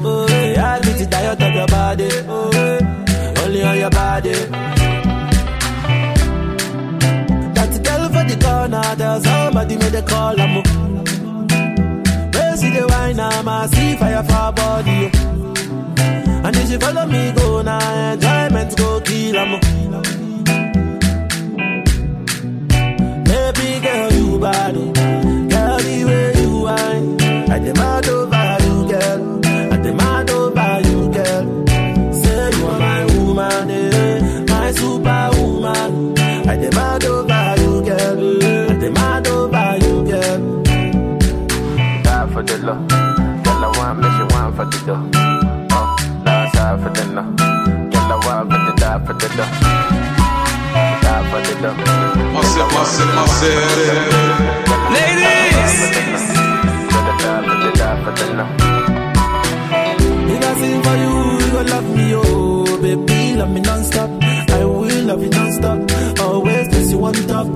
Oh, yeah, I get it diet of your body. Eh. Oh, yeah. only on your body. Eh. That girl for the corner, there's somebody made a call. I'm oh. Where see the wine, I'm a see fire for body. Oh. And if she follow me, go now, enjoyment for the dough. Die side for the no. Girl, I want for the die for the dough. Die for the dough. Ladies! Die for the die for the no. If I sing for you, you gon' love me, oh Baby, love me non-stop I will love you non-stop Always place you on top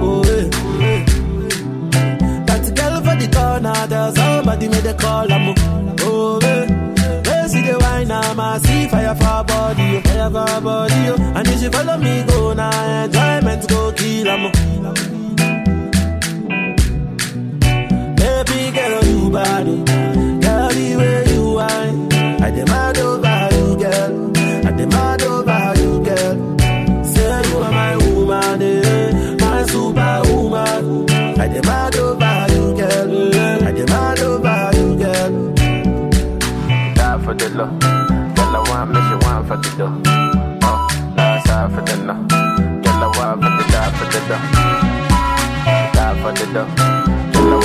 oh, eh. That girl for the corner There's somebody made a call, I'm Oh, They see the wine, I'm a see fire for body, fire for body. And if she follow me, go now, enjoyment go kill 'em. For the dough. For the no. I want for the die for the dough. Die for the dough.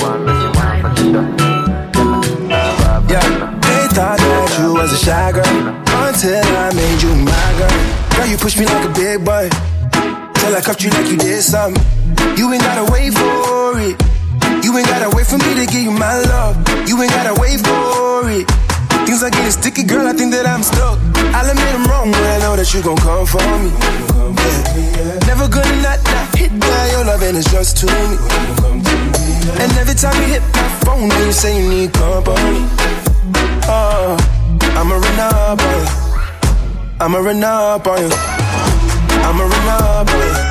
Want me, she want for the dough. Yeah, they thought that you was a shy girl until I made you my girl. Girl, you push me like a big boy till I cuffed you like you did something. You ain't gotta wait for it. You ain't gotta wait for me to give you my love. You ain't gotta wait for. Things are getting sticky, girl. I think that I'm stuck. I'll admit I'm wrong, but I know that you gon' come for me. Never gonna not, not hit by your love, and it's just to me. And every time you hit my phone, then you say you need company. Oh, I'ma run up on you. I'ma run up on you. I'ma run up on you.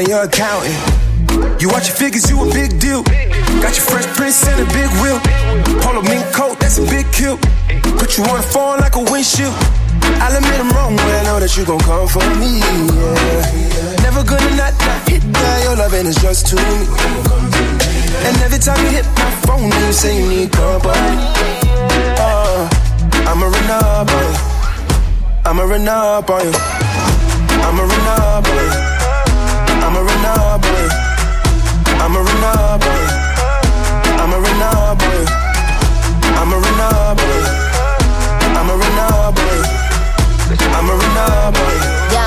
And your accountant. You watch your figures, you a big deal. Got your fresh prince and a big wheel. Polo mink coat, that's a big kill. Put you on the phone like a windshield. I'll admit I'm wrong, but I know that you gon' come for me. Yeah. Never gonna not, not hit by your love, and it's just to me. And every time you hit my phone, you say you need company. Oh, I'ma run up on you. I'ma run up on you. I'ma run up I'ma run up on you. I'ma run up on you. I'ma run up on you. I'ma run up on. I'ma run up on you. Yo,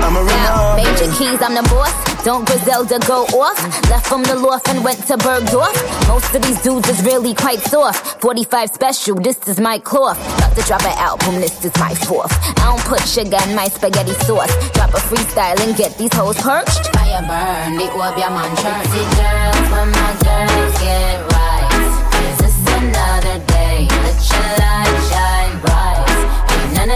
run now, up on major keys, I'm the boss. Don't Griselda go off? Left from the loft and went to Bergdorf. Most of these dudes is really quite soft. 45 special, this is my cloth. About to drop an album, this is my fourth. I don't put sugar in my spaghetti sauce. Drop a freestyle and get these hoes perched. Fire burn, the Obeah man church. See girls, when my girls get right. Is this another day? Let your light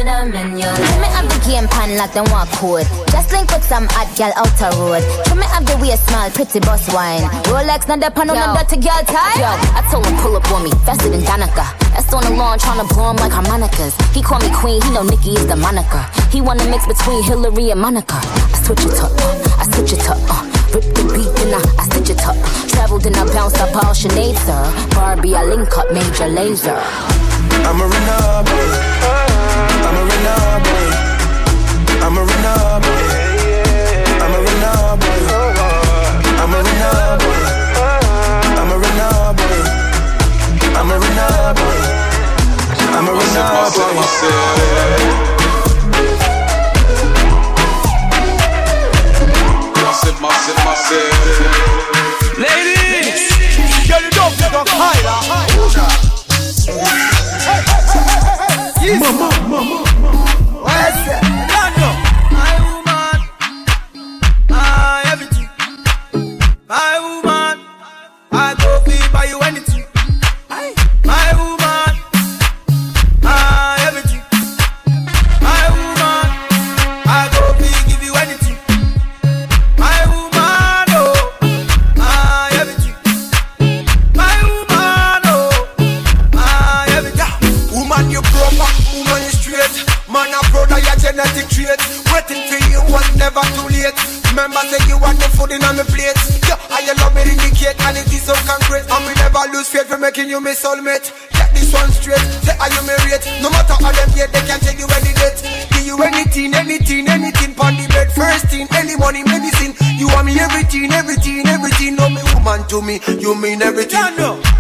none of them in your Limit of the game pan like them walk code. Just link with some hot girl outer road. Trim me have the way smile, pretty boss wine. Rolex, not the pan on the dirty girl tie. Yo, I told him pull up on me, faster than Danica. That's on the lawn, tryna blow him like harmonicas. He call me queen, he know Nicki is the moniker. He wanna mix between Hillary and Monica. I switch it up, uh, I switch it up, uh. Rip the beat, then I, I stitch it up. Traveled and I bounced up all Sinead, sir. Barbie, I link up Major Lazer. I'm a renegade. You my soulmate. Get this one straight. Say, are you married? No matter how them yet, they can tell you any date. Give you anything, anything, anything. Pon the bed, first thing, any money, medicine. You want me everything, everything, everything. No, me woman to me, you mean everything. Yeah, no.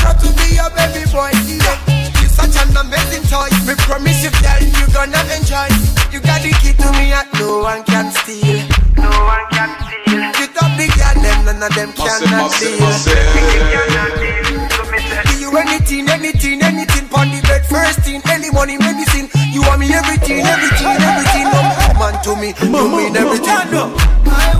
Proud to be your baby boy. Yeah. You're such an amazing toy. Me promise you, girl, you gonna enjoy. You got the key to me, and no one can steal. No one can steal. You top the girl, them none of them Myself, cannot myself, steal. myself. Give you anything, anything, anything Pon the bed, first thing, any money, medicine You want me everything, everything, everything No man to me, you mean everything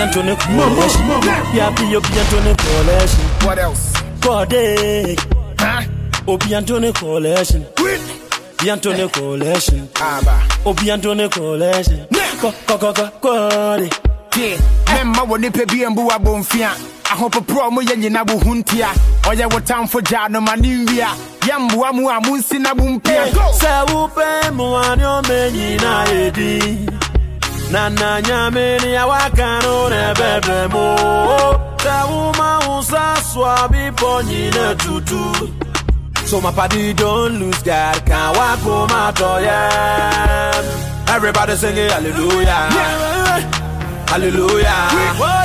Antone Coalition. Yapi Obi Antone Coalition. What else? Kode. Huh? Obi Antone Coalition. Obi Antone Coalition. Aba ah, Obi Antone Coalition. Ko ko ko ko kode. tie memma wɔ nipa bi mbu abɔmfia ahopoporɔ mo yɛ nyina bo ho ntia ɔyɛ wo tamfo gyaa no ma ne nwia yɛmboa mu a na bo mpia mmoa ne ɔmɛ nyinaa yɛ di. Na na nyame ni awaka no na ɛbɛbrɛ mu. Sɛ woma wo nsa so a bepɔ nyina tutu. So my party don't lose God, can't walk home of yeah. Everybody singing hallelujah. Hallelujah.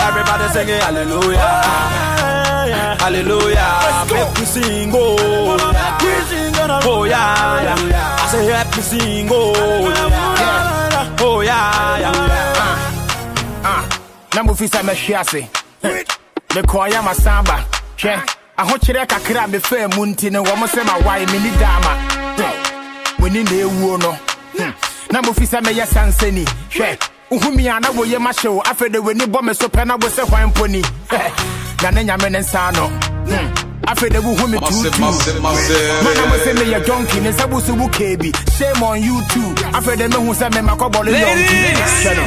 Everybody singing hallelujah. Hallelujah. Make we sing, oh. Oh yeah, yeah. I say help me sing, oh. Yeah. Yeah, yeah. na mofi sɛ mɛhwe ase mekɔɔyɛ masamba. Hwɛ ahokyerɛ kakra a mefaa mu nti no wɔ mo sɛ mawae menni daama moni na ɛwuo no. Na mofi sɛ mɛyɛ sansani hwɛ wohumi a na woyɛ mahyɛ wo. Afei de w'ani bɔ me so pɛ na wo sɛ hwan mponi na ne nyame ne. Afei de wohu me myself, mana mo sɛ myself. meyɛ donki ne nsa bo so wo kee bi shame on you too. Afei de mehu sɛ memakɔbɔle yɔnki hwɛ no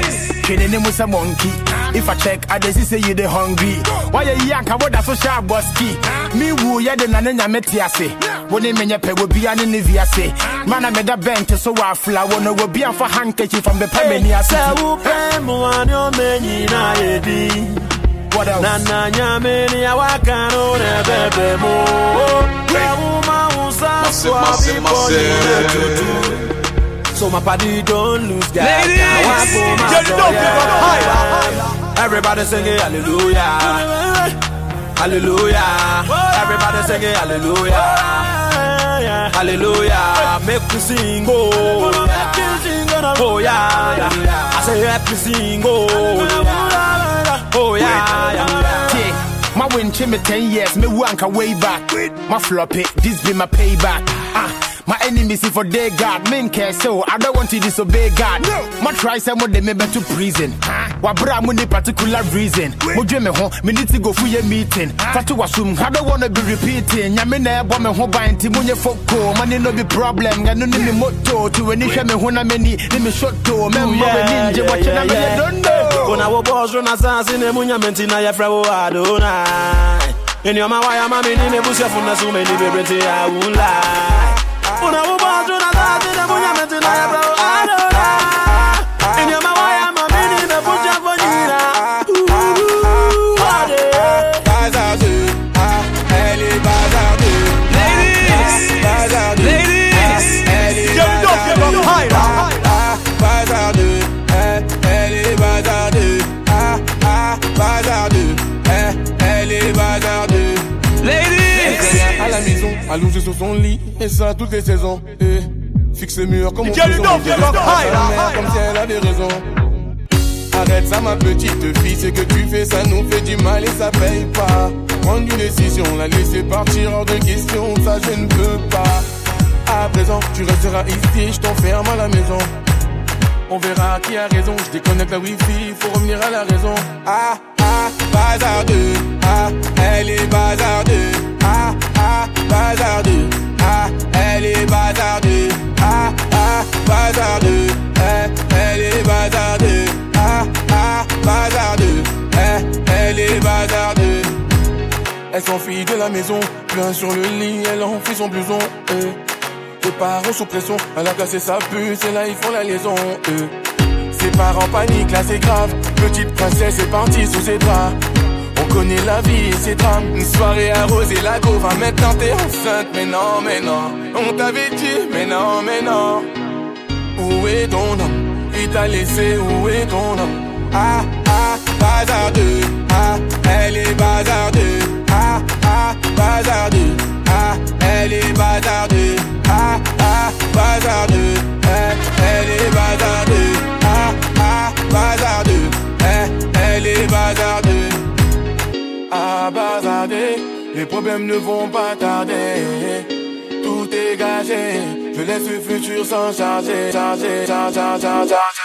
hwene ne mu sɛ mɔnki if i check i dey see say you dey hungry. Wayɛ yi anka woda so hyɛ abɔski me wu yɛ de na ne nyame te ase wo ne menyɛ pɛ wobia ne ne viase. Mana meda bɛnte so wɔ afla wo no wobi amfa handkerchief from the pɛ m'ani ase. Sɛ wopɛ mmoa ne ɔmɛ nyinaa yɛ di What else? Na na nyamini ya wakano ne bebe mo. Kwa uma usa Massive, swa massive, bi massive. tutu. So my body don't lose God. Ladies, Now I go my you don't give up yeah. higher. Everybody singing hallelujah. Hallelujah. Everybody singing hallelujah. Hallelujah. Make me sing, oh. Oh, yeah. yeah. I say, me sing, oh. yeah. Oh, yeah. yeah. Yeah, my win me 10 years, me wanka way back. My floppy, this be my payback. Ah. My enemies if for they God, men care so I don't want to disobey God. No. My try some of them me to prison. Wa bra mo ni particular reason. Mo dwe me ho, me need to go for your meeting. Fatu wasum, I don't wanna be repeating. Nya me na ebo me ho ban ti mo nye foko. Money no be problem, nga no ni me moto. To any hwe me ho na me ni, ni me shot to. Me we ninja, watch na me don't know. Una wo oh, boss run asasi ne munya menti na ye fra wo oh, Adonai. In your ma waya ma me ni me busia funa so me ni be brete I won't lie. Ça toutes les saisons. Eh, fixe le mur comme on Get it faisait, up, on get it dirait up, sa high, mère, high, comme si elle avait raison. Arrête ça ma petite fille, ce que tu fais ça nous fait du mal et ça paye pas. Prendre une décision, la laisser partir hors de question, ça je ne peux pas. À présent, tu resteras ici, je t'enferme à la maison. On verra qui a raison, je déconnecte la wifi, faut revenir à la raison. Ah, ah, bazardeux, maison, plein sur le lit, elle enfuit son blouson. eh. Les parents sous pression, elle a cassé sa puce et là ils font la liaison. euh. Ses parents paniquent, là c'est grave. Petite princesse est partie sous ses draps. On connaît la vie et ses drames. Une soirée arrosée, la go va maintenant t'es enceinte. Mais non, mais non, on t'avait dit, mais non, mais non. Où est ton homme? Il t'a laissé, où est ton homme? Ah, ah, bazardeux. Ah, elle est bazardeux. Ah, ah, bazardeux. Ah, elle est bazardeux. Ah, ah, bazardeux. Eh, elle est bazardeux. Ah, ah, bazardeux. Eh, elle est bazardeux. Ah, bazardeux. Les problèmes ne vont pas tarder. Tout est gagé. Je laisse le futur s'en charger, charger, charger, charger, charger.